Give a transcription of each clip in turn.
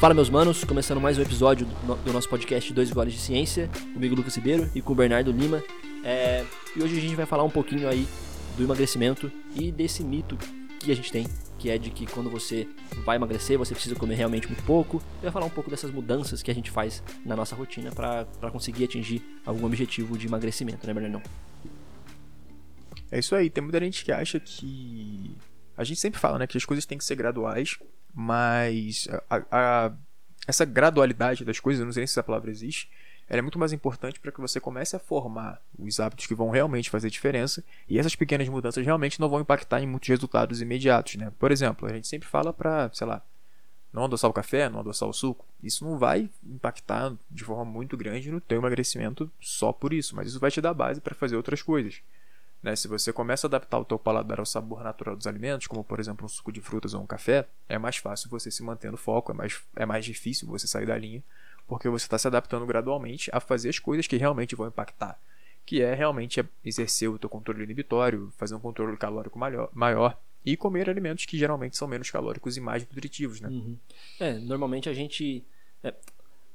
Fala meus manos, começando mais um episódio do, nosso podcast Dois Goles de Ciência, comigo Lucas Ribeiro e com o Bernardo Lima. É, e hoje a gente vai falar um pouquinho aí do emagrecimento e desse mito que a gente tem, que é de que quando você vai emagrecer, você precisa comer realmente muito pouco. E vai falar um pouco dessas mudanças que a gente faz na nossa rotina para conseguir atingir algum objetivo de emagrecimento, né, Bernardo? É isso aí, tem muita gente que acha que. A gente sempre fala, né, que as coisas têm que ser graduais, mas a, a, essa gradualidade das coisas, não sei se essa palavra existe, ela é muito mais importante para que você comece a formar os hábitos que vão realmente fazer diferença e essas pequenas mudanças realmente não vão impactar em muitos resultados imediatos, né? Por exemplo, a gente sempre fala para, sei lá, não adoçar o café, não adoçar o suco. Isso não vai impactar de forma muito grande no teu emagrecimento só por isso, mas isso vai te dar base para fazer outras coisas. Né? Se você começa a adaptar o teu paladar ao sabor natural dos alimentos, como por exemplo um suco de frutas ou um café, é mais fácil você se manter no foco, é mais, é mais difícil você sair da linha, porque você está se adaptando gradualmente a fazer as coisas que realmente vão impactar, que é realmente exercer o teu controle inibitório, fazer um controle calórico maior, maior e comer alimentos que geralmente são menos calóricos e mais nutritivos, né? Uhum. É, normalmente a gente é,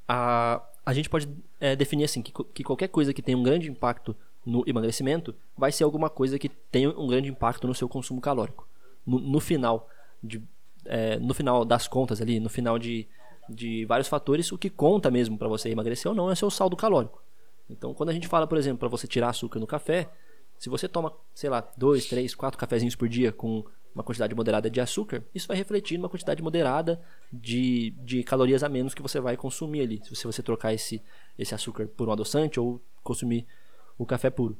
a, a gente pode é, definir assim que, que qualquer coisa que tenha um grande impacto no emagrecimento vai ser alguma coisa que tenha um grande impacto no seu consumo calórico. No, no final de, é, no final das contas ali, no final de, de vários fatores, o que conta mesmo para você emagrecer ou não é seu saldo calórico. Então, quando a gente fala, por exemplo, para você tirar açúcar no café, se você toma, sei lá, dois, três, quatro cafezinhos por dia com uma quantidade moderada de açúcar, isso vai refletir numa quantidade moderada de, de calorias a menos que você vai consumir ali. Se você trocar esse, esse açúcar por um adoçante ou consumir o café puro.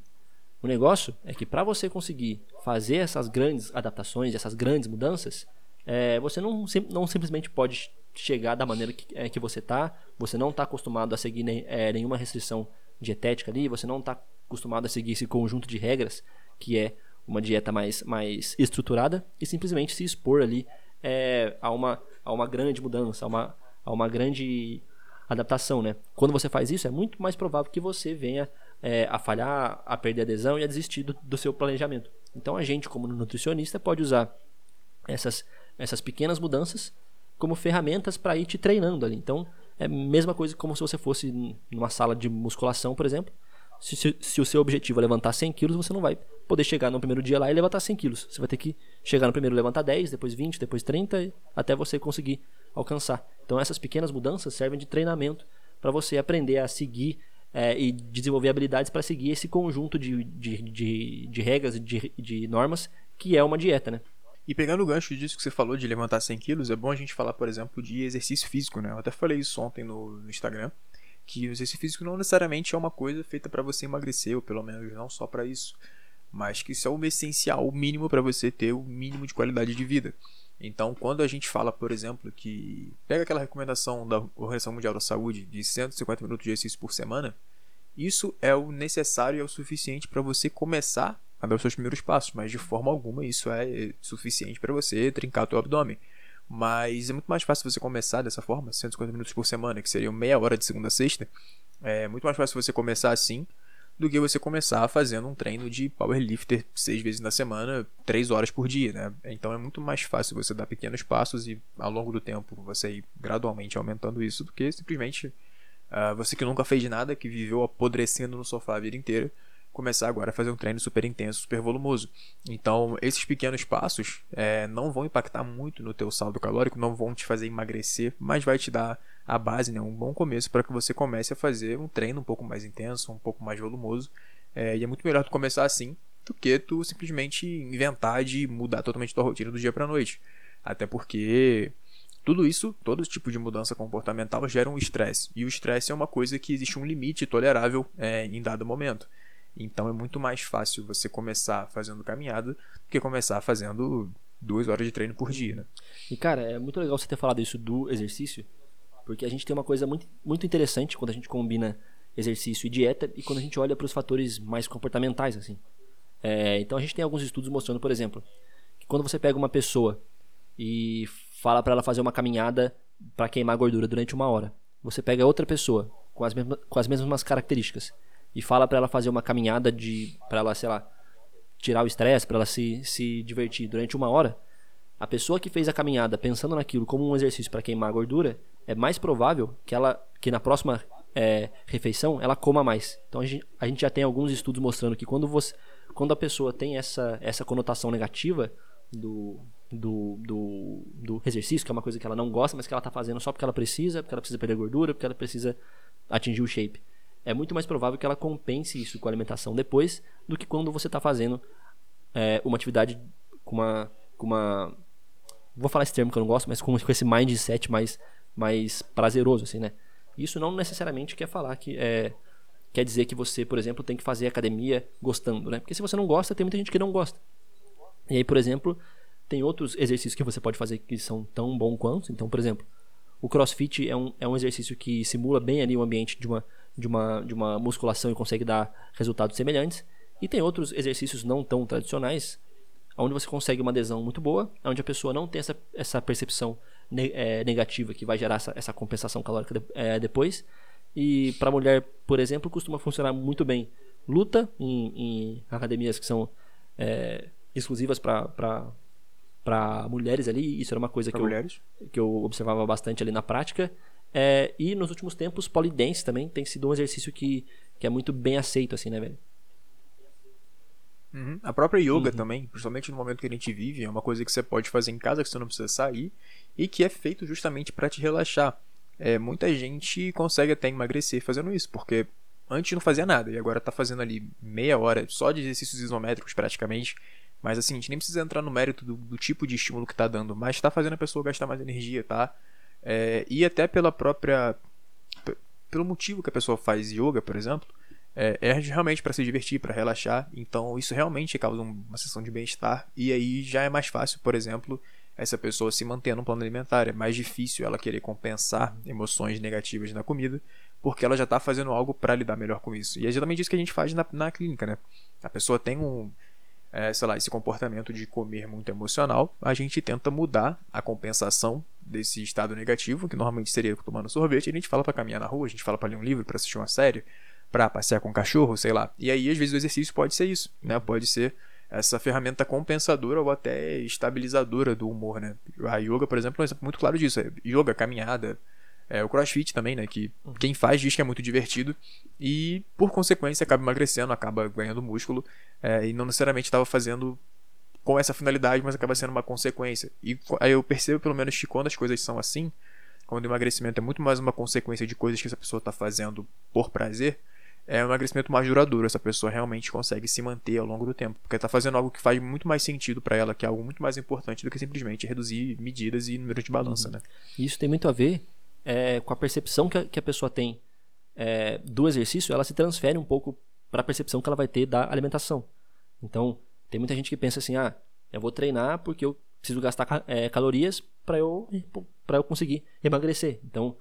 O negócio é que para você conseguir fazer essas grandes adaptações, essas grandes mudanças, é, você não, não simplesmente pode chegar da maneira que, é, que você está, você não está acostumado a seguir nem, é, nenhuma restrição dietética ali, você não está acostumado a seguir esse conjunto de regras, que é uma dieta mais, mais estruturada, e simplesmente se expor ali é, a, uma, a uma grande mudança, a uma, a uma grande adaptação. Né? Quando você faz isso, é muito mais provável que você venha é, a falhar, a perder adesão e a desistir do, do seu planejamento. Então a gente, como nutricionista, pode usar essas, essas pequenas mudanças como ferramentas para ir te treinando ali. Então é a mesma coisa como se você fosse numa sala de musculação, por exemplo. Se, se, se, o seu objetivo é levantar 100 quilos, você não vai poder chegar no primeiro dia lá e levantar 100 quilos. Você vai ter que chegar no primeiro levantar 10, depois 20, depois 30, até você conseguir alcançar. Então essas pequenas mudanças servem de treinamento para você aprender a seguir é, e desenvolver habilidades para seguir esse conjunto de, de, de, de regras, de, de normas, que é uma dieta, né? E pegando o gancho disso que você falou de levantar 100 quilos, é bom a gente falar, por exemplo, de exercício físico, né? Eu até falei isso ontem no, no Instagram, que o exercício físico não necessariamente é uma coisa feita para você emagrecer, ou pelo menos não só para isso, mas que isso é o essencial, o mínimo para você ter o mínimo de qualidade de vida. Então, quando a gente fala, por exemplo, que pega aquela recomendação da Organização Mundial da Saúde de 150 minutos de exercício por semana, isso é o necessário e é o suficiente para você começar a dar os seus primeiros passos, mas de forma alguma isso é suficiente para você trincar o abdômen. Mas é muito mais fácil você começar dessa forma, 150 minutos por semana, que seria meia hora de segunda a sexta. É muito mais fácil você começar assim do que você começar fazendo um treino de powerlifter seis vezes na semana, três horas por dia, né? Então é muito mais fácil você dar pequenos passos e ao longo do tempo você ir gradualmente aumentando isso do que simplesmente uh, você que nunca fez nada, que viveu apodrecendo no sofá a vida inteira, começar agora a fazer um treino super intenso, super volumoso. Então, esses pequenos passos é, não vão impactar muito no teu saldo calórico, não vão te fazer emagrecer, mas vai te dar a base, né, um bom começo para que você comece a fazer um treino um pouco mais intenso, um pouco mais volumoso. É, e é muito melhor tu começar assim do que tu simplesmente inventar de mudar totalmente tua rotina do dia para noite. Até porque tudo isso, todo tipo de mudança comportamental gera um estresse. E o estresse é uma coisa que existe um limite tolerável é, em dado momento. Então é muito mais fácil você começar fazendo caminhada do que começar fazendo duas horas de treino por dia, né? E cara, é muito legal você ter falado isso do exercício, porque a gente tem uma coisa muito, muito interessante quando a gente combina exercício e dieta e quando a gente olha para os fatores mais comportamentais, assim. É, então a gente tem alguns estudos mostrando, por exemplo, que quando você pega uma pessoa e fala para ela fazer uma caminhada para queimar gordura durante uma hora, você pega outra pessoa com as mesmas, com as mesmas características e fala para ela fazer uma caminhada de para ela, sei lá, tirar o estresse, para ela se, se divertir durante uma hora, a pessoa que fez a caminhada pensando naquilo como um exercício para queimar gordura é mais provável que ela que na próxima é, refeição ela coma mais. Então a gente, a gente já tem alguns estudos mostrando que quando você quando a pessoa tem essa, essa conotação negativa do, do, do, do, exercício, que é uma coisa que ela não gosta, mas que ela está fazendo só porque ela precisa, porque ela precisa perder gordura, porque ela precisa atingir o shape. É muito mais provável que ela compense isso com a alimentação depois do que quando você está fazendo é, uma atividade com uma, com uma. Vou falar esse termo que eu não gosto, mas com, com esse mindset mais, mais prazeroso, assim, né? Isso não necessariamente quer falar que é, quer dizer que você, por exemplo, tem que fazer academia gostando, né? Porque se você não gosta, tem muita gente que não gosta. E aí, por exemplo, tem outros exercícios que você pode fazer que são tão bons quanto. Então, por exemplo, o CrossFit é um, é um exercício que simula bem ali o ambiente de uma, de, uma, de uma musculação e consegue dar resultados semelhantes. E tem outros exercícios não tão tradicionais, onde você consegue uma adesão muito boa, onde a pessoa não tem essa, essa percepção ne é, negativa que vai gerar essa, essa compensação calórica de, é, depois. E para mulher, por exemplo, costuma funcionar muito bem. Luta em, em academias que são é, exclusivas para mulheres ali. Isso era uma coisa que eu, que eu observava bastante ali na prática. É, e nos últimos tempos, polidense também tem sido um exercício que, que é muito bem aceito, assim, né, velho? Uhum. A própria yoga uhum. também, principalmente no momento que a gente vive, é uma coisa que você pode fazer em casa, que você não precisa sair, e que é feito justamente para te relaxar é, muita gente consegue até emagrecer fazendo isso, porque antes não fazia nada e agora tá fazendo ali meia hora só de exercícios isométricos praticamente. Mas assim, a gente nem precisa entrar no mérito do, do tipo de estímulo que tá dando, mas tá fazendo a pessoa gastar mais energia, tá? É, e até pela própria. pelo motivo que a pessoa faz yoga, por exemplo, é, é realmente para se divertir, para relaxar. Então isso realmente causa uma sensação de bem-estar. E aí já é mais fácil, por exemplo, essa pessoa se manter no plano alimentar. É mais difícil ela querer compensar emoções negativas na comida, porque ela já está fazendo algo para lidar melhor com isso. E é exatamente isso que a gente faz na, na clínica, né? A pessoa tem um, é, sei lá, esse comportamento de comer muito emocional, a gente tenta mudar a compensação desse estado negativo, que normalmente seria tomando sorvete, a gente fala para caminhar na rua, a gente fala para ler um livro, para assistir uma série, para passear com um cachorro, sei lá. E aí às vezes o exercício pode ser isso, né? Pode ser essa ferramenta compensadora ou até estabilizadora do humor, né? A yoga, por exemplo, é um exemplo muito claro disso. É yoga, caminhada, é, o crossfit também, né? Que uhum. quem faz diz que é muito divertido e, por consequência, acaba emagrecendo, acaba ganhando músculo é, e não necessariamente estava fazendo com essa finalidade, mas acaba sendo uma consequência. E aí eu percebo, pelo menos, que quando as coisas são assim, quando o emagrecimento é muito mais uma consequência de coisas que essa pessoa está fazendo por prazer, é um emagrecimento mais duradouro. Essa pessoa realmente consegue se manter ao longo do tempo, porque está fazendo algo que faz muito mais sentido para ela, que é algo muito mais importante do que simplesmente reduzir medidas e número de balança, uhum. né? Isso tem muito a ver é, com a percepção que a, que a pessoa tem é, do exercício, ela se transfere um pouco para a percepção que ela vai ter da alimentação. Então, tem muita gente que pensa assim: ah, eu vou treinar porque eu preciso gastar é, calorias para eu, eu conseguir emagrecer. Então,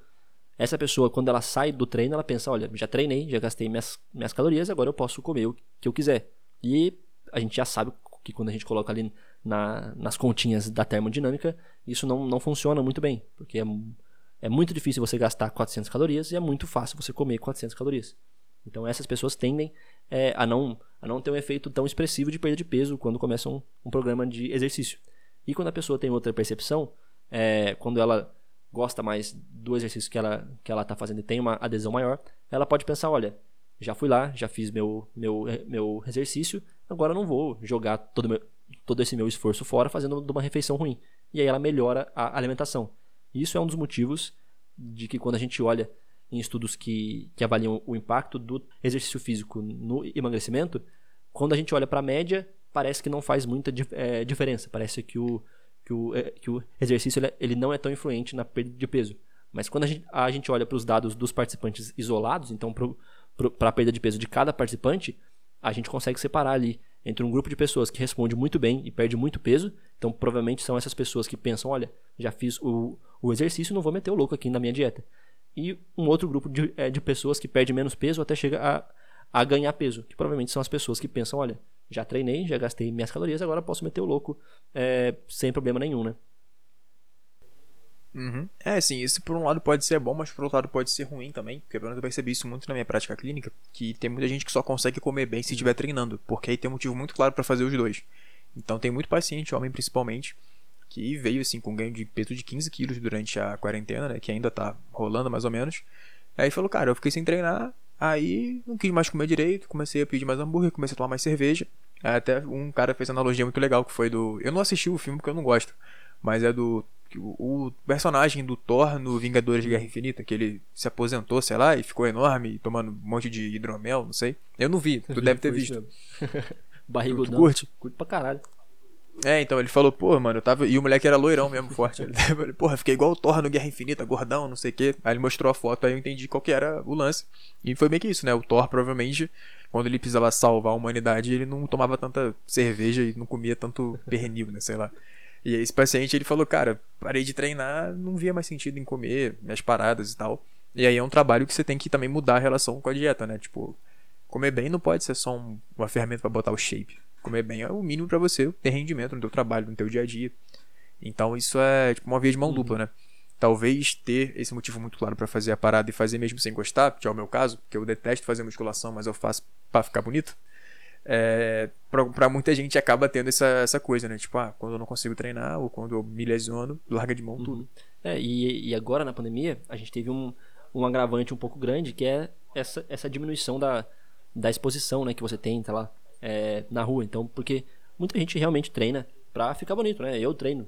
essa pessoa, quando ela sai do treino, ela pensa: olha, já treinei, já gastei minhas, minhas calorias, agora eu posso comer o que eu quiser. E a gente já sabe que quando a gente coloca ali na, nas continhas da termodinâmica, isso não, não funciona muito bem, porque é, é muito difícil você gastar 400 calorias e é muito fácil você comer 400 calorias. Então essas pessoas tendem é, a, não, a não ter um efeito tão expressivo de perda de peso quando começam um, um programa de exercício. E quando a pessoa tem outra percepção, é, quando ela gosta mais do exercício que ela que ela está fazendo e tem uma adesão maior, ela pode pensar, olha, já fui lá, já fiz meu meu meu exercício, agora não vou jogar todo meu, todo esse meu esforço fora fazendo uma refeição ruim. E aí ela melhora a alimentação. Isso é um dos motivos de que quando a gente olha em estudos que, que avaliam o impacto do exercício físico no emagrecimento, quando a gente olha para a média, parece que não faz muita é, diferença. Parece que o, que o, é, que o exercício ele, ele não é tão influente na perda de peso. Mas quando a gente, a gente olha para os dados dos participantes isolados, então para a perda de peso de cada participante, a gente consegue separar ali entre um grupo de pessoas que responde muito bem e perde muito peso. Então, provavelmente são essas pessoas que pensam: olha, já fiz o, o exercício, não vou meter o louco aqui na minha dieta. E um outro grupo de, é, de pessoas que perde menos peso até chega a, a ganhar peso, que provavelmente são as pessoas que pensam: olha, já treinei, já gastei minhas calorias, agora posso meter o louco é, sem problema nenhum, né? Uhum. É, assim, isso por um lado pode ser bom, mas por outro lado pode ser ruim também. Porque eu percebi isso muito na minha prática clínica, que tem muita gente que só consegue comer bem se estiver uhum. treinando, porque aí tem um motivo muito claro para fazer os dois. Então tem muito paciente, homem principalmente, que veio assim com ganho de peso de 15 quilos durante a quarentena, né? Que ainda tá rolando mais ou menos. Aí falou, cara, eu fiquei sem treinar, aí não quis mais comer direito, comecei a pedir mais hambúrguer, comecei a tomar mais cerveja. Até um cara fez uma analogia muito legal que foi do. Eu não assisti o filme porque eu não gosto, mas é do o personagem do Thor no Vingadores de Guerra Infinita, que ele se aposentou, sei lá, e ficou enorme, tomando um monte de hidromel, não sei. Eu não vi, tu deve ter visto. Barrigudão. Tu curte? Curte pra caralho. É, então ele falou, pô, mano, eu tava. E o moleque era loirão mesmo, forte. Ele falou, porra, fiquei igual o Thor no Guerra Infinita, gordão, não sei o quê. Aí ele mostrou a foto, aí eu entendi qual que era o lance. E foi meio que isso, né? O Thor provavelmente, quando ele precisava salvar a humanidade, ele não tomava tanta cerveja e não comia tanto pernil, né? Sei lá. E aí esse paciente ele falou, cara, parei de treinar, não via mais sentido em comer minhas paradas e tal. E aí é um trabalho que você tem que também mudar a relação com a dieta, né? Tipo, comer bem não pode ser só um, uma ferramenta para botar o shape. Comer bem é o mínimo para você ter rendimento no teu trabalho, no teu dia a dia. Então isso é tipo uma via de mão uhum. dupla, né? Talvez ter esse motivo muito claro para fazer a parada e fazer mesmo sem gostar, que é o meu caso, que eu detesto fazer musculação, mas eu faço para ficar bonito é, para muita gente acaba tendo essa, essa coisa, né? Tipo, ah, quando eu não consigo treinar ou quando eu me lesiono, larga de mão uhum. tudo. É, e, e agora na pandemia, a gente teve um, um agravante um pouco grande, que é essa, essa diminuição da, da exposição, né, que você tem, tá lá, é, na rua. Então, porque muita gente realmente treina pra ficar bonito, né? Eu treino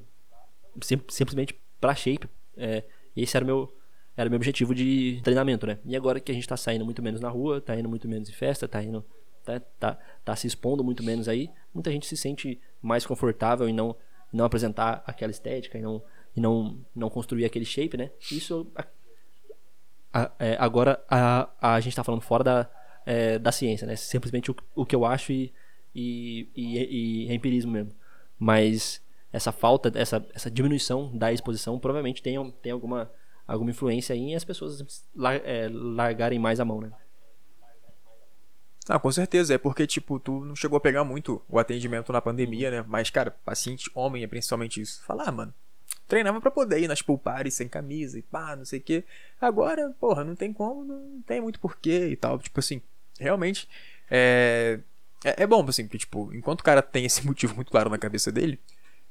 sim, simplesmente pra shape. É, esse era o meu era o meu objetivo de treinamento, né? E agora que a gente tá saindo muito menos na rua, tá indo muito menos em festa, tá indo tá, tá, tá se expondo muito menos aí, muita gente se sente mais confortável em não, não apresentar aquela estética e não, e não, não construir aquele shape, né? Isso a, a, é, agora a, a gente está falando fora da, é, da ciência, né? Simplesmente o, o que eu acho e, e, e, e empirismo mesmo. Mas essa falta, essa, essa diminuição da exposição provavelmente tem, tem alguma, alguma influência em as pessoas lar, é, largarem mais a mão, né? Ah, com certeza. É porque, tipo, tu não chegou a pegar muito o atendimento na pandemia, né? Mas, cara, paciente homem é principalmente isso. Falar, ah, mano, treinava pra poder ir nas pulpares sem camisa e pá, não sei o quê. Agora, porra, não tem como, não tem muito porquê e tal. Tipo assim, realmente, é... É, é bom, assim, porque, tipo, enquanto o cara tem esse motivo muito claro na cabeça dele,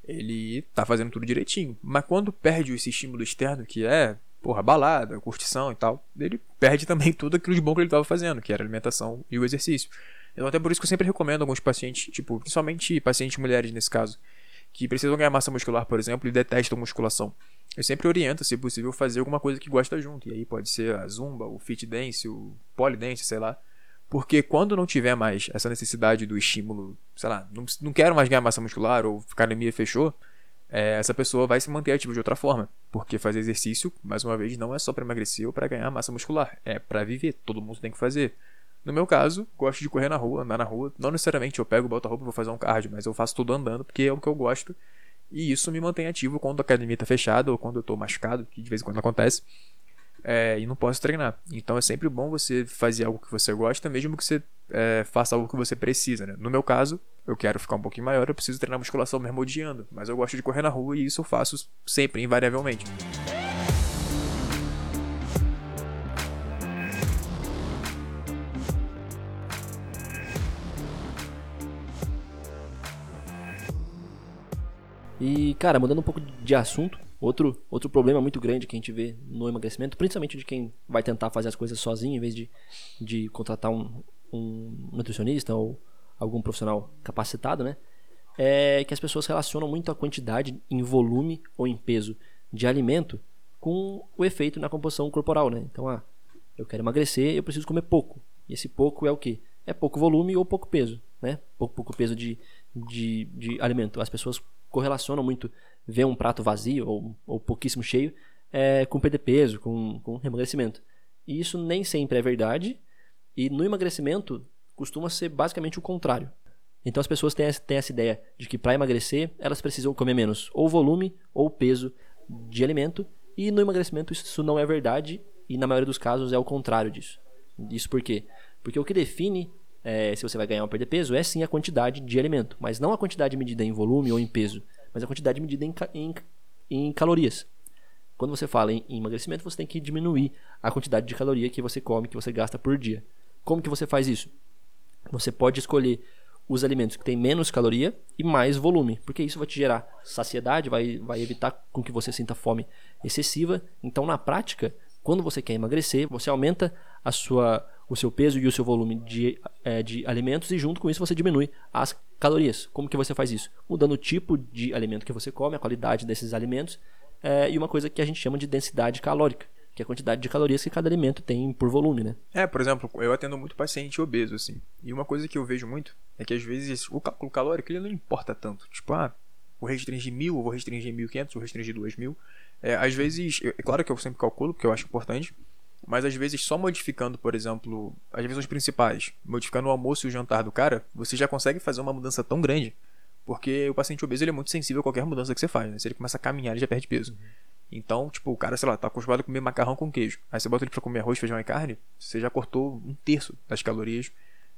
ele tá fazendo tudo direitinho. Mas quando perde esse estímulo externo, que é porra, balada, curtição e tal, ele perde também tudo aquilo de bom que ele estava fazendo, que era alimentação e o exercício. Então, até por isso que eu sempre recomendo alguns pacientes, tipo, principalmente pacientes mulheres nesse caso, que precisam ganhar massa muscular, por exemplo, e detestam musculação. Eu sempre oriento, se possível, fazer alguma coisa que gosta junto. E aí pode ser a zumba, o fit dance, o polydance, sei lá. Porque quando não tiver mais essa necessidade do estímulo, sei lá, não, não quero mais ganhar massa muscular ou academia fechou, é, essa pessoa vai se manter ativa de outra forma. Porque fazer exercício, mais uma vez, não é só para emagrecer ou para ganhar massa muscular. É para viver. Todo mundo tem que fazer. No meu caso, gosto de correr na rua, andar na rua. Não necessariamente eu pego, boto a roupa e vou fazer um cardio, mas eu faço tudo andando porque é o que eu gosto. E isso me mantém ativo quando a academia está fechada ou quando eu estou machucado, que de vez em quando acontece é, e não posso treinar. Então é sempre bom você fazer algo que você gosta, mesmo que você é, faça algo que você precisa. Né? No meu caso, eu quero ficar um pouquinho maior, eu preciso treinar musculação mesmo odiando, mas eu gosto de correr na rua e isso eu faço sempre, invariavelmente. E, cara, mudando um pouco de assunto, Outro, outro problema muito grande que a gente vê no emagrecimento, principalmente de quem vai tentar fazer as coisas sozinho, em vez de, de contratar um, um nutricionista ou algum profissional capacitado, né? É que as pessoas relacionam muito a quantidade em volume ou em peso de alimento com o efeito na composição corporal, né? Então, ah, eu quero emagrecer, eu preciso comer pouco. E esse pouco é o quê? É pouco volume ou pouco peso, né? Pouco, pouco peso de, de, de alimento. As pessoas correlacionam muito ver um prato vazio ou, ou pouquíssimo cheio é, com perder peso, com, com emagrecimento. E isso nem sempre é verdade, e no emagrecimento costuma ser basicamente o contrário. Então as pessoas têm, têm essa ideia de que para emagrecer elas precisam comer menos ou volume ou peso de alimento, e no emagrecimento isso não é verdade, e na maioria dos casos é o contrário disso. Isso por quê? Porque o que define é, se você vai ganhar ou perder peso é sim a quantidade de alimento, mas não a quantidade medida em volume ou em peso mas a quantidade medida em, em, em calorias. Quando você fala em, em emagrecimento, você tem que diminuir a quantidade de caloria que você come, que você gasta por dia. Como que você faz isso? Você pode escolher os alimentos que têm menos caloria e mais volume, porque isso vai te gerar saciedade, vai, vai evitar com que você sinta fome excessiva. Então, na prática, quando você quer emagrecer, você aumenta a sua, o seu peso e o seu volume de, é, de alimentos e junto com isso você diminui as calorias. Como que você faz isso? Mudando o tipo de alimento que você come, a qualidade desses alimentos é, e uma coisa que a gente chama de densidade calórica que é a quantidade de calorias que cada alimento tem por volume, né? É, por exemplo, eu atendo muito paciente obeso, assim. E uma coisa que eu vejo muito é que às vezes o cálculo calórico ele não importa tanto. Tipo, ah, vou restringir mil, vou restringir 1500, vou restringir 2000. É, às vezes, é claro que eu sempre calculo, porque eu acho importante, mas às vezes só modificando, por exemplo, as refeições principais, modificando o almoço e o jantar do cara, você já consegue fazer uma mudança tão grande. Porque o paciente obeso ele é muito sensível a qualquer mudança que você faz, né? Se ele começa a caminhar, ele já perde peso. Uhum. Então, tipo, o cara, sei lá, tá acostumado a comer macarrão com queijo. Aí você bota ele pra comer arroz, feijão e carne, você já cortou um terço das calorias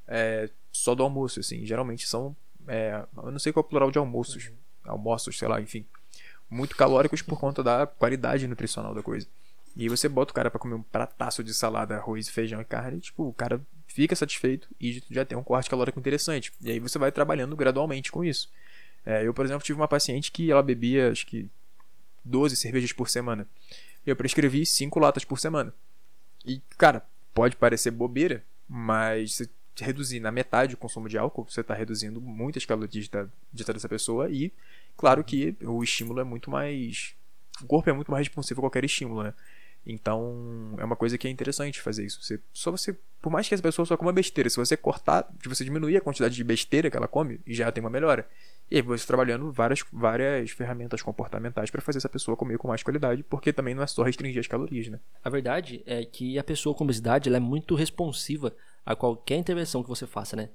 é, só do almoço, assim. Geralmente são. É, eu não sei qual é o plural de almoços. Uhum. Almoços, sei lá, enfim. Muito calóricos por conta da qualidade nutricional da coisa. E aí você bota o cara para comer um prataço de salada, arroz, feijão e carne, e, tipo, o cara fica satisfeito e já tem um corte calórico interessante. E aí você vai trabalhando gradualmente com isso. É, eu, por exemplo, tive uma paciente que ela bebia, acho que 12 cervejas por semana. Eu prescrevi 5 latas por semana. E, cara, pode parecer bobeira, mas se reduzir na metade o consumo de álcool, você está reduzindo muitas calorias da dieta dessa pessoa e, claro que o estímulo é muito mais. O corpo é muito mais responsivo a qualquer estímulo, né? Então, é uma coisa que é interessante fazer isso. Você, só você, por mais que essa pessoa só coma besteira, se você cortar, se você diminuir a quantidade de besteira que ela come, já tem uma melhora. E aí você trabalhando várias, várias ferramentas comportamentais para fazer essa pessoa comer com mais qualidade, porque também não é só restringir as calorias, né? A verdade é que a pessoa com obesidade ela é muito responsiva a qualquer intervenção que você faça, né?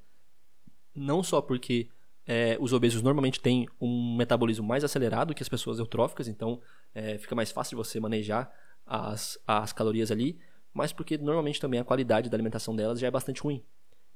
Não só porque é, os obesos normalmente têm um metabolismo mais acelerado que as pessoas eutróficas, então é, fica mais fácil de você manejar as, as calorias ali, mas porque normalmente também a qualidade da alimentação delas já é bastante ruim.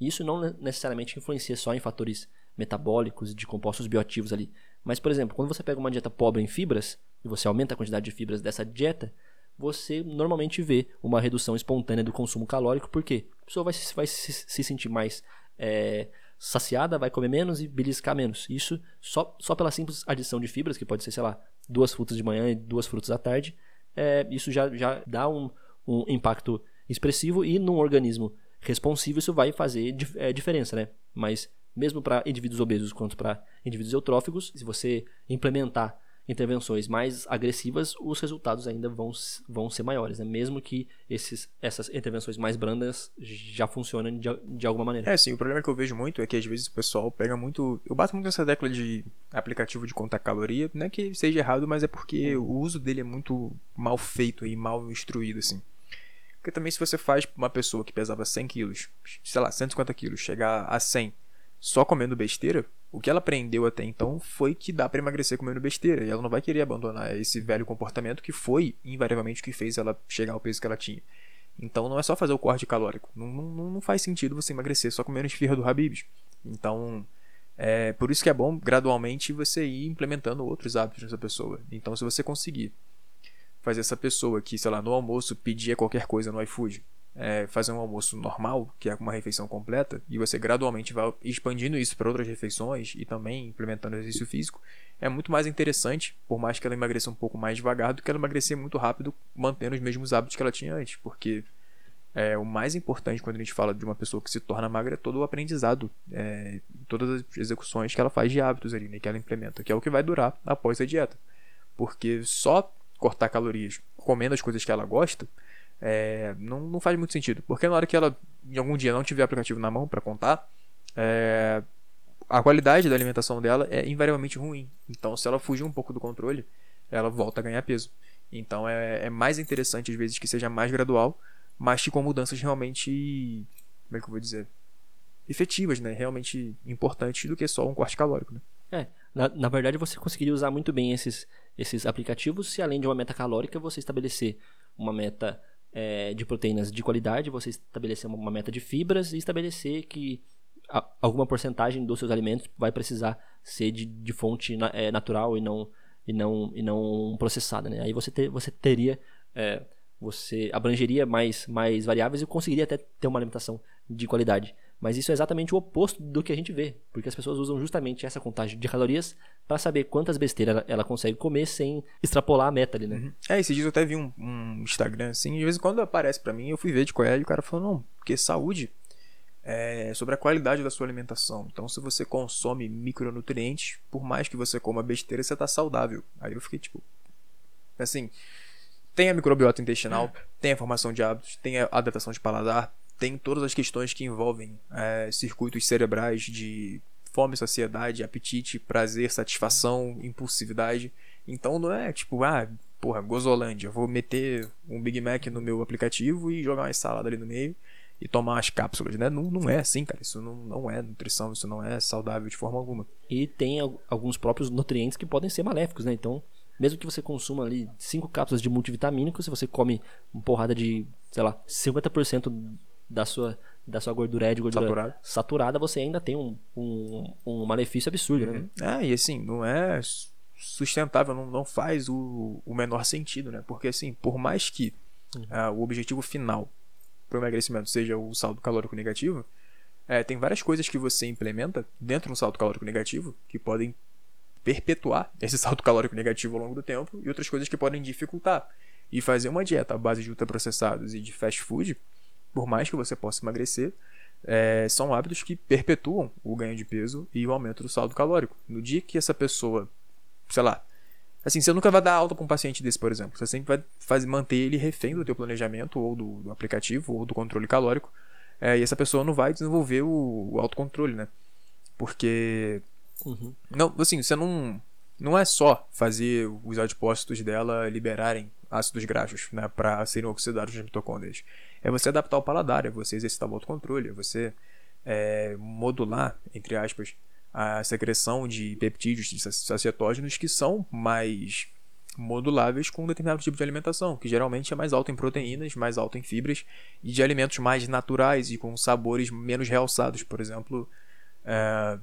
E isso não necessariamente influencia só em fatores metabólicos e de compostos bioativos ali. Mas, por exemplo, quando você pega uma dieta pobre em fibras e você aumenta a quantidade de fibras dessa dieta, você normalmente vê uma redução espontânea do consumo calórico, porque a pessoa vai, se, vai se, se sentir mais é, saciada, vai comer menos e beliscar menos. Isso só, só pela simples adição de fibras, que pode ser, sei lá, duas frutas de manhã e duas frutas à tarde, é, isso já, já dá um, um impacto expressivo e num organismo responsivo isso vai fazer é, diferença, né? Mas mesmo para indivíduos obesos quanto para indivíduos eutróficos, se você implementar intervenções mais agressivas, os resultados ainda vão, vão ser maiores, né? mesmo que esses, essas intervenções mais brandas já funcionem de, de alguma maneira. É, sim, o problema que eu vejo muito é que às vezes o pessoal pega muito. Eu bato muito nessa tecla de aplicativo de contar caloria, não é que seja errado, mas é porque o uso dele é muito mal feito e mal instruído, assim. Porque também se você faz uma pessoa que pesava 100 quilos, sei lá, 150 quilos, chegar a 100 só comendo besteira, o que ela aprendeu até então foi que dá para emagrecer comendo besteira. E ela não vai querer abandonar esse velho comportamento que foi, invariavelmente, o que fez ela chegar ao peso que ela tinha. Então não é só fazer o corte calórico. Não, não, não faz sentido você emagrecer só comendo esfirra do Habib's. Então, é por isso que é bom gradualmente você ir implementando outros hábitos nessa pessoa. Então, se você conseguir fazer essa pessoa que, sei lá, no almoço pedia qualquer coisa no iFood, é, fazer um almoço normal, que é uma refeição completa, e você gradualmente vai expandindo isso para outras refeições e também implementando exercício físico, é muito mais interessante, por mais que ela emagreça um pouco mais devagar, do que ela emagrecer muito rápido, mantendo os mesmos hábitos que ela tinha antes, porque é, o mais importante quando a gente fala de uma pessoa que se torna magra é todo o aprendizado, é, todas as execuções que ela faz de hábitos ali, né, que ela implementa, que é o que vai durar após a dieta. Porque só cortar calorias comendo as coisas que ela gosta é, não, não faz muito sentido. Porque na hora que ela, em algum dia, não tiver aplicativo na mão para contar, é, a qualidade da alimentação dela é invariavelmente ruim. Então, se ela fugir um pouco do controle, ela volta a ganhar peso. Então, é, é mais interessante, às vezes, que seja mais gradual, mas que com mudanças realmente. Como é que eu vou dizer? Efetivas, né? Realmente importantes do que só um corte calórico, né? É, na, na verdade você conseguiria usar muito bem esses, esses aplicativos se além de uma meta calórica você estabelecer uma meta é, de proteínas de qualidade, você estabelecer uma meta de fibras e estabelecer que a, alguma porcentagem dos seus alimentos vai precisar ser de, de fonte na, é, natural e não, e não, e não processada. Né? Aí você, ter, você teria. É, você abrangeria mais, mais variáveis e conseguiria até ter uma alimentação de qualidade. Mas isso é exatamente o oposto do que a gente vê, porque as pessoas usam justamente essa contagem de calorias para saber quantas besteiras ela, consegue comer sem extrapolar a meta ali, né? Uhum. É, esses dias eu até vi um, um Instagram assim, de vez em quando aparece para mim, eu fui ver de qual é, e o cara falou, não, porque saúde é sobre a qualidade da sua alimentação. Então, se você consome micronutrientes, por mais que você coma besteira, você tá saudável. Aí eu fiquei tipo, assim, tem a microbiota intestinal, tem a formação de hábitos, tem a adaptação de paladar, tem todas as questões que envolvem é, circuitos cerebrais de fome, saciedade, apetite, prazer, satisfação, impulsividade. Então não é tipo, ah, porra, Gozolândia, vou meter um Big Mac no meu aplicativo e jogar uma salada ali no meio e tomar as cápsulas, né? Não, não é assim, cara. Isso não, não é nutrição, isso não é saudável de forma alguma. E tem alguns próprios nutrientes que podem ser maléficos, né? Então, mesmo que você consuma ali 5 cápsulas de multivitamínico, se você come uma porrada de, sei lá, 50% da sua, da sua gordura é de gordura saturada, saturada você ainda tem um, um, um malefício absurdo, né? uhum. É, e assim, não é sustentável, não, não faz o, o menor sentido, né? Porque assim, por mais que uhum. uh, o objetivo final para o emagrecimento seja o saldo calórico negativo, é, tem várias coisas que você implementa dentro do saldo calórico negativo que podem perpetuar esse saldo calórico negativo ao longo do tempo e outras coisas que podem dificultar. E fazer uma dieta à base de ultraprocessados e de fast food, por mais que você possa emagrecer, é, são hábitos que perpetuam o ganho de peso e o aumento do saldo calórico. No dia que essa pessoa, sei lá, assim, você nunca vai dar alta para um paciente desse, por exemplo. Você sempre vai fazer, manter ele refém do teu planejamento ou do, do aplicativo ou do controle calórico. É, e essa pessoa não vai desenvolver o, o autocontrole, né? Porque Uhum. Não, assim, você não. Não é só fazer os adipócitos dela liberarem ácidos graxos, né, para serem oxidados nas mitocôndrias. É você adaptar o paladar, é você exercitar o autocontrole, é você é, modular, entre aspas, a secreção de peptídeos, de sacetógenos que são mais moduláveis com um determinado tipo de alimentação, que geralmente é mais alto em proteínas, mais alto em fibras e de alimentos mais naturais e com sabores menos realçados, por exemplo, é,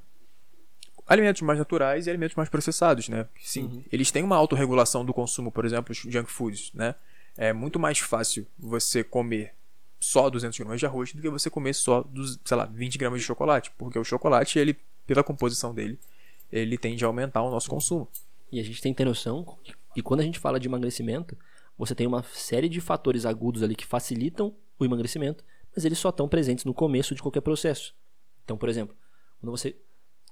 alimentos mais naturais e alimentos mais processados, né? Sim, uhum. eles têm uma autorregulação do consumo, por exemplo, os junk foods, né? É muito mais fácil você comer só 200 gramas de arroz do que você comer só, dos, sei lá, 20 gramas de chocolate, porque o chocolate, ele, pela composição dele, ele tende a aumentar o nosso consumo. E a gente tem que ter noção que quando a gente fala de emagrecimento, você tem uma série de fatores agudos ali que facilitam o emagrecimento, mas eles só estão presentes no começo de qualquer processo. Então, por exemplo, quando você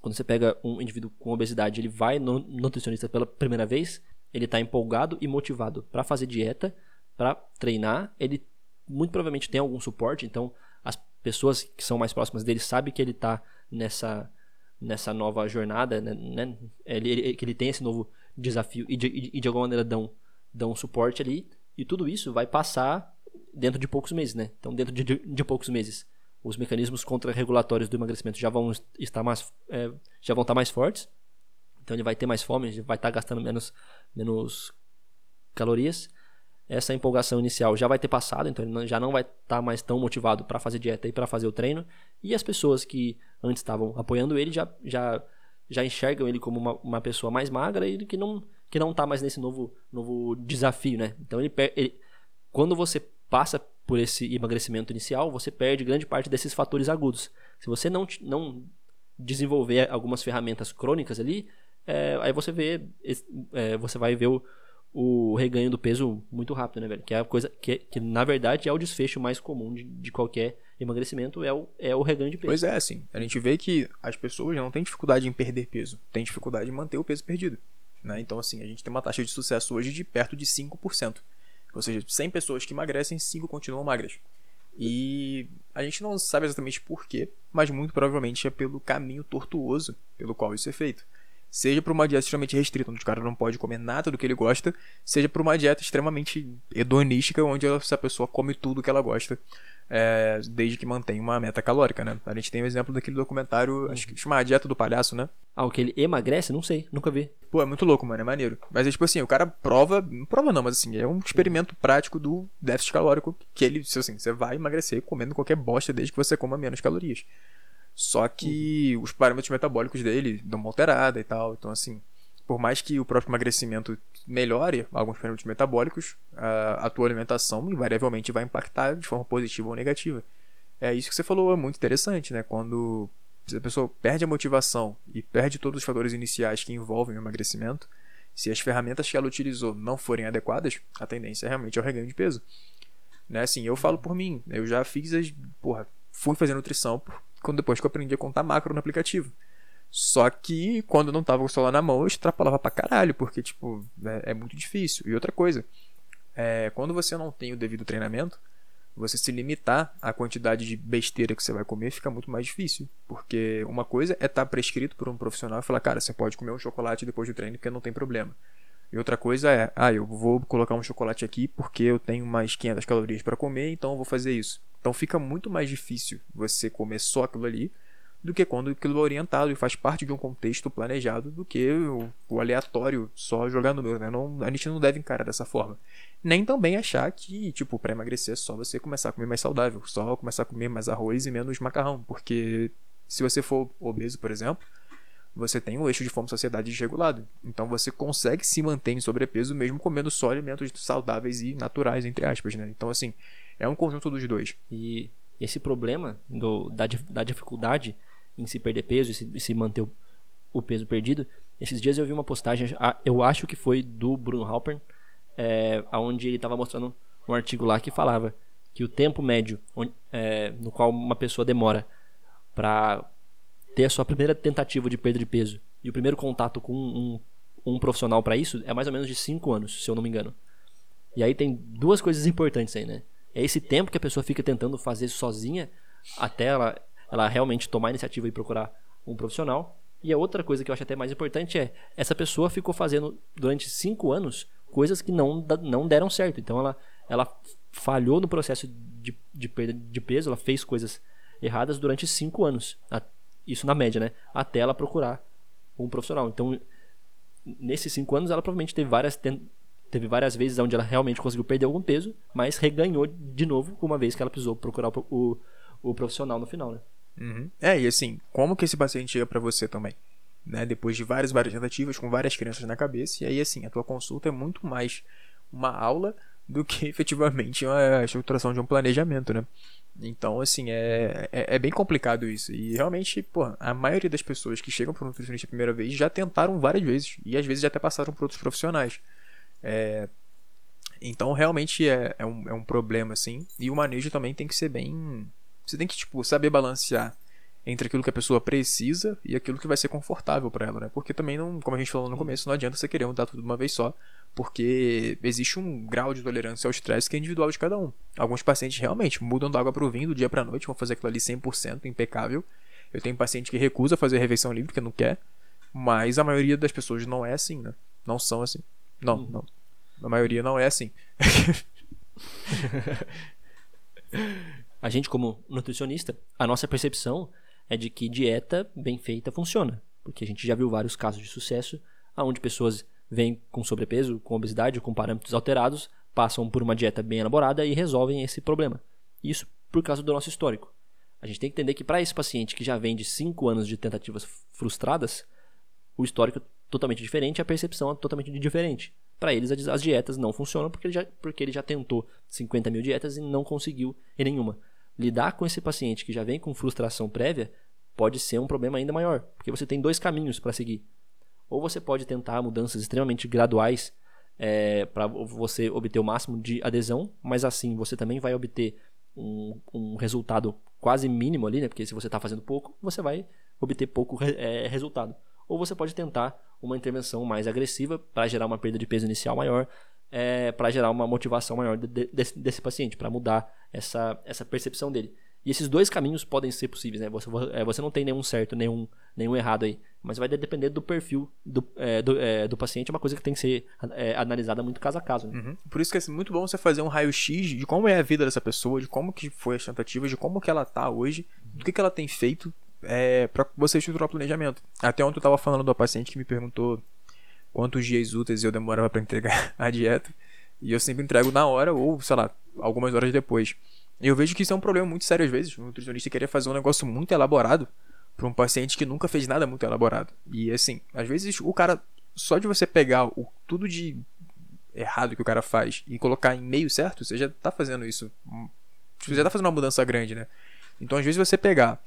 quando você pega um indivíduo com obesidade, ele vai no nutricionista pela primeira vez, ele está empolgado e motivado para fazer dieta, para treinar, ele muito provavelmente tem algum suporte, então as pessoas que são mais próximas dele sabem que ele está nessa nessa nova jornada, né, né ele, ele, que ele tem esse novo desafio e de, e de alguma maneira dão, dão suporte ali, e tudo isso vai passar dentro de poucos meses, né? Então, dentro de, de, de poucos meses, os mecanismos contra-regulatórios do emagrecimento já vão estar mais, é, já vão estar mais fortes. Então ele vai ter mais fome, vai estar gastando menos, menos calorias. Essa empolgação inicial já vai ter passado, então ele já não vai estar mais tão motivado para fazer dieta e para fazer o treino. E as pessoas que antes estavam apoiando ele já, já, já enxergam ele como uma, uma pessoa mais magra e que não que não está mais nesse novo, novo desafio, né? Então ele, ele quando você passa por esse emagrecimento inicial, você perde grande parte desses fatores agudos. Se você não, não desenvolver algumas ferramentas crônicas ali, é, aí você vê, é, você vai ver o, o reganho do peso muito rápido, né, velho? Que é a coisa que, que na verdade é o desfecho mais comum de, de qualquer emagrecimento, é o, é o reganho de peso. Pois é, assim, a gente vê que as pessoas não têm dificuldade em perder peso, têm dificuldade em manter o peso perdido. Né? Então, assim, a gente tem uma taxa de sucesso hoje de perto de 5%. Ou seja, 100 pessoas que emagrecem, 5 continuam magras. E a gente não sabe exatamente porquê, mas muito provavelmente é pelo caminho tortuoso pelo qual isso é feito. Seja por uma dieta extremamente restrita, onde o cara não pode comer nada do que ele gosta, seja por uma dieta extremamente hedonística, onde essa pessoa come tudo que ela gosta é, desde que mantém uma meta calórica, né? A gente tem o exemplo daquele documentário, acho que chama A Dieta do Palhaço, né? Ah, o que ele emagrece? Não sei, nunca vi. Pô, é muito louco, mano, é maneiro. Mas é tipo assim, o cara prova, não prova não, mas assim, é um experimento prático do déficit calórico, que ele, assim, você vai emagrecer comendo qualquer bosta desde que você coma menos calorias. Só que uhum. os parâmetros metabólicos dele dão uma alterada e tal, então assim, por mais que o próprio emagrecimento melhore alguns parâmetros metabólicos, a, a tua alimentação invariavelmente vai impactar de forma positiva ou negativa. é isso que você falou, é muito interessante, né? Quando a pessoa perde a motivação e perde todos os fatores iniciais que envolvem o emagrecimento, se as ferramentas que ela utilizou não forem adequadas, a tendência é realmente ao reganho de peso. Né? Assim, eu falo por mim, eu já fiz as. Porra, fui fazer nutrição quando depois que eu aprendi a contar macro no aplicativo. Só que quando eu não tava com o celular na mão, eu extrapolava pra caralho, porque, tipo, é, é muito difícil. E outra coisa, é, quando você não tem o devido treinamento, você se limitar à quantidade de besteira que você vai comer fica muito mais difícil. Porque uma coisa é estar tá prescrito por um profissional e falar, cara, você pode comer um chocolate depois do treino porque não tem problema. E outra coisa é, ah, eu vou colocar um chocolate aqui porque eu tenho mais 500 calorias para comer, então eu vou fazer isso. Então fica muito mais difícil você comer só aquilo ali do que quando aquilo é orientado e faz parte de um contexto planejado do que o, o aleatório só jogar número, né? Não, a gente não deve encarar dessa forma. Nem também achar que, tipo, para emagrecer é só você começar a comer mais saudável, só começar a comer mais arroz e menos macarrão, porque se você for obeso, por exemplo, você tem o eixo de fome-saciedade desregulado. Então você consegue se manter em sobrepeso mesmo comendo só alimentos saudáveis e naturais, entre aspas, né? Então, assim, é um conjunto dos dois. E esse problema do, da, da dificuldade em se perder peso e se, e se manter o, o, peso perdido. Esses dias eu vi uma postagem, eu acho que foi do Bruno Halpern, é, onde ele estava mostrando um artigo lá que falava que o tempo médio é, no qual uma pessoa demora para ter a sua primeira tentativa de perda de peso e o primeiro contato com um, um profissional para isso é mais ou menos de 5 anos, se eu não me engano. E aí tem duas coisas importantes aí, né? É esse tempo que a pessoa fica tentando fazer sozinha até ela ela realmente tomar a iniciativa e procurar um profissional. E a outra coisa que eu acho até mais importante é essa pessoa ficou fazendo durante cinco anos coisas que não, não deram certo. Então ela, ela falhou no processo de, de perda de peso, ela fez coisas erradas durante cinco anos. Isso na média, né? Até ela procurar um profissional. Então, nesses cinco anos, ela provavelmente teve várias, teve várias vezes onde ela realmente conseguiu perder algum peso, mas reganhou de novo uma vez que ela precisou procurar o, o, profissional no final, né? Uhum. É, e assim, como que esse paciente chega para você também? Né? Depois de várias, várias tentativas, com várias crianças na cabeça, e aí assim, a tua consulta é muito mais uma aula do que efetivamente uma estruturação de um planejamento, né? Então, assim, é, é, é, bem complicado isso. E realmente, pô, a maioria das pessoas que chegam para um nutricionista a primeira vez já tentaram várias vezes. E às vezes já até passaram por outros profissionais. É, então, realmente é, é, um, é um problema, assim. E o manejo também tem que ser bem você tem que, tipo, saber balancear entre aquilo que a pessoa precisa e aquilo que vai ser confortável para ela, né? Porque também não, como a gente falou no começo, não adianta você querer mudar tudo de uma vez só, porque existe um grau de tolerância ao estresse que é individual de cada um. Alguns pacientes realmente mudam da água para o vinho do dia para noite, vão fazer aquilo ali 100% impecável. Eu tenho paciente que recusa fazer refeição livre porque não quer, mas a maioria das pessoas não é assim, né? Não são assim. Não, uhum. não. A maioria não é assim. a gente como nutricionista, a nossa percepção é de que dieta bem feita funciona, porque a gente já viu vários casos de sucesso onde pessoas vêm com sobrepeso, com obesidade, com parâmetros alterados, passam por uma dieta bem elaborada e resolvem esse problema. Isso por causa do nosso histórico. A gente tem que entender que para esse paciente que já vem de 5 anos de tentativas frustradas, o histórico totalmente diferente, a percepção é totalmente diferente. Para eles as dietas não funcionam porque ele, já, porque ele já tentou 50 mil dietas e não conseguiu em nenhuma lidar com esse paciente que já vem com frustração prévia pode ser um problema ainda maior, porque você tem dois caminhos para seguir. Ou você pode tentar mudanças extremamente graduais é, para você obter o máximo de adesão, mas assim você também vai obter um, um resultado quase mínimo ali, né? Porque se você está fazendo pouco, você vai obter pouco é, resultado. Ou você pode tentar uma intervenção mais agressiva para gerar uma perda de peso inicial maior, é, para gerar uma motivação maior de, de, desse, desse, paciente, para mudar essa, essa percepção dele. E esses dois caminhos podem ser possíveis, né? Você, é, você não tem nenhum certo, nenhum, nenhum errado aí. Mas vai depender do perfil do, é, do, é, do, paciente, é uma coisa que tem que ser é, analisada muito caso a caso. Né? Uhum. Por isso que é muito bom você fazer um raio-x de como é a vida dessa pessoa, de como que foi as tentativas, de como que ela tá hoje, do que, que ela tem feito é, para você estruturar o planejamento. Até ontem eu estava falando do paciente que me perguntou quantos dias úteis eu demorava para entregar a dieta. E eu sempre entrego na hora ou, sei lá, algumas horas depois. E eu vejo que isso é um problema muito sério às vezes. O nutricionista queria fazer um negócio muito elaborado para um paciente que nunca fez nada muito elaborado. E assim, às vezes o cara, só de você pegar o tudo de errado que o cara faz e colocar em meio certo, você já tá fazendo isso. Você já tá fazendo uma mudança grande, né? Então, às vezes, você pegar,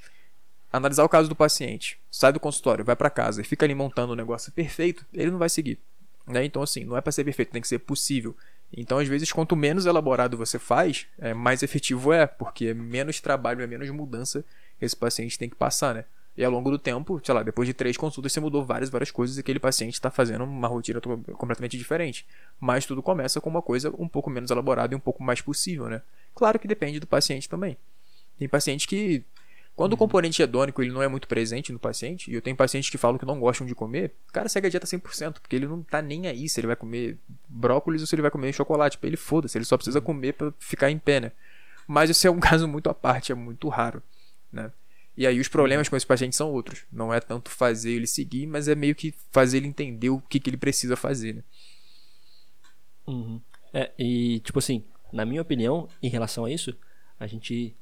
analisar o caso do paciente, sai do consultório, vai para casa e fica ali montando um negócio perfeito, ele não vai seguir. Né? Então, assim, não é para ser perfeito, tem que ser possível. Então, às vezes, quanto menos elaborado você faz, é, mais efetivo é, porque é menos trabalho, é menos mudança esse paciente tem que passar, né? E ao longo do tempo, sei lá, depois de três consultas, você mudou várias, várias coisas e aquele paciente está fazendo uma rotina completamente diferente. Mas tudo começa com uma coisa um pouco menos elaborada e um pouco mais possível, né? Claro que depende do paciente também. Tem paciente que, quando uhum. o componente hedônico ele não é muito presente no paciente, e eu tenho pacientes que falam que não gostam de comer, o cara segue a dieta 100%, porque ele não tá nem aí se ele vai comer brócolis ou se ele vai comer chocolate. Ele foda-se, ele só precisa uhum. comer para ficar em pé, né? Mas esse é um caso muito à parte, é muito raro, né? E aí os problemas com esse paciente são outros. Não é tanto fazer ele seguir, mas é meio que fazer ele entender o que, que ele precisa fazer, né? Uhum. É, e tipo assim, na minha opinião, em relação a isso, a gente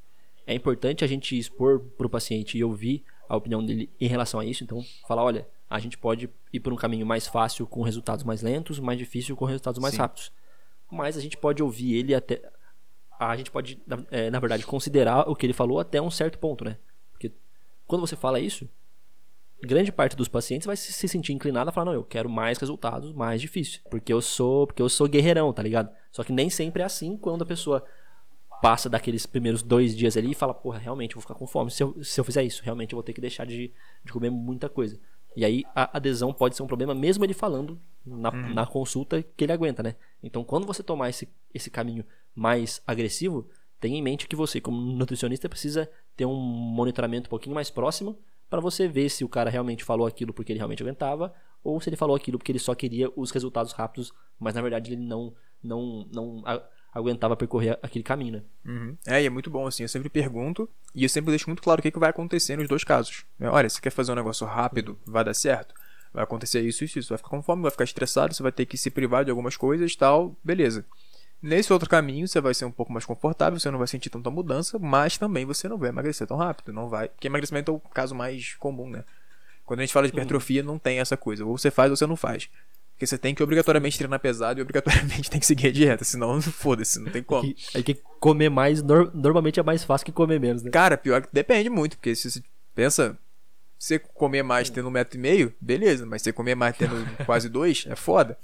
é importante a gente expor para o paciente e ouvir a opinião dele em relação a isso. Então, falar, olha, a gente pode ir por um caminho mais fácil com resultados mais lentos, mais difícil com resultados mais Sim. rápidos. Mas a gente pode ouvir ele até a gente pode, é, na verdade, considerar o que ele falou até um certo ponto, né? Quando você fala isso, grande parte dos pacientes vai se sentir inclinada a falar, não, eu quero mais resultados, mais difícil, porque eu sou, porque eu sou guerreirão, tá ligado? Só que nem sempre é assim quando a pessoa passa daqueles primeiros dois dias ali e fala, porra, realmente eu vou ficar com fome. Se eu, se eu fizer isso, realmente eu vou ter que deixar de, de comer muita coisa. E aí a adesão pode ser um problema, mesmo ele falando na, uhum. na consulta que ele aguenta, né? Então quando você tomar esse, esse caminho mais agressivo, tenha em mente que você, como nutricionista, precisa ter um monitoramento um pouquinho mais próximo para você ver se o cara realmente falou aquilo porque ele realmente aguentava ou se ele falou aquilo porque ele só queria os resultados rápidos, mas na verdade ele não não não aguentava percorrer aquele caminho, né? Uhum. É, e é muito bom assim, eu sempre pergunto e eu sempre deixo muito claro o que, que vai acontecer nos dois casos. Né? Olha, você quer fazer um negócio rápido, vai dar certo? Vai acontecer isso, isso, isso. Vai ficar com fome, vai ficar estressado, você vai ter que se privar de algumas coisas tal, beleza. Nesse outro caminho, você vai ser um pouco mais confortável, você não vai sentir tanta mudança, mas também você não vai emagrecer tão rápido, não vai. Porque emagrecimento é o caso mais comum, né? Quando a gente fala de hipertrofia, não tem essa coisa. Ou você faz ou você não faz. Porque você tem que obrigatoriamente treinar pesado e obrigatoriamente tem que seguir a dieta, senão foda-se, não tem como. É que, é que comer mais no, normalmente é mais fácil que comer menos, né? Cara, pior que depende muito, porque se você pensa, você comer mais tendo um metro e meio, beleza, mas você comer mais tendo quase dois, é foda.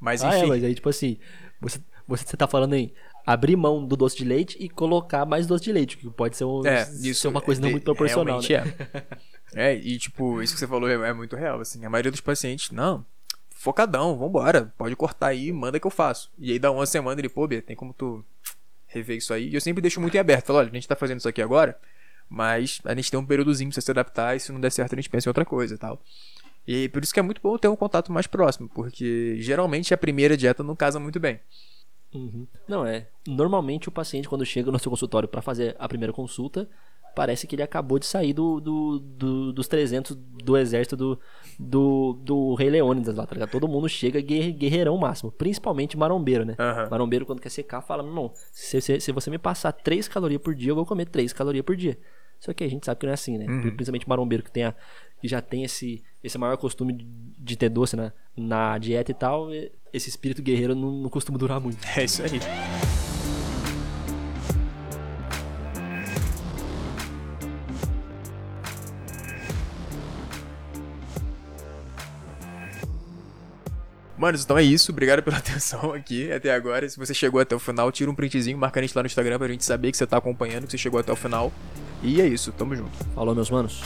Mas enfim. Ah, é, mas aí, tipo assim, você, você tá falando em abrir mão do doce de leite e colocar mais doce de leite, que pode ser, um, é, isso ser uma coisa não muito proporcional. Né? É. é, e tipo, isso que você falou é, é, muito real. Assim, a maioria dos pacientes, não, focadão, vambora, pode cortar aí, manda que eu faço. E aí dá uma semana ele, pô, Bia, tem como tu rever isso aí? E eu sempre deixo muito em aberto. Falo, olha, a gente tá fazendo isso aqui agora, mas a gente tem um períodozinho pra você se adaptar e se não der certo a gente pensa em outra coisa e tal. E por isso que é muito bom ter um contato mais próximo, porque geralmente a primeira dieta não casa muito bem. Uhum. Não, é. Normalmente o paciente, quando chega no seu consultório para fazer a primeira consulta, parece que ele acabou de sair do, do, do dos 300 do exército do, do, do Rei Leônidas lá, tá ligado? Todo mundo chega guerreirão máximo, principalmente marombeiro, né? Uhum. Marombeiro, quando quer secar, fala: meu irmão, se, se, se você me passar 3 calorias por dia, eu vou comer 3 calorias por dia. Só que a gente sabe que não é assim, né? Uhum. Principalmente marombeiro que, tem a, que já tem esse, esse maior costume de ter doce na, na dieta e tal, esse espírito guerreiro não, não costuma durar muito. É isso aí. Manos, então é isso. Obrigado pela atenção aqui até agora. Se você chegou até o final, tira um printzinho, marca a gente lá no Instagram pra gente saber que você tá acompanhando, que você chegou até o final. E é isso, tamo junto. Falou, meus manos.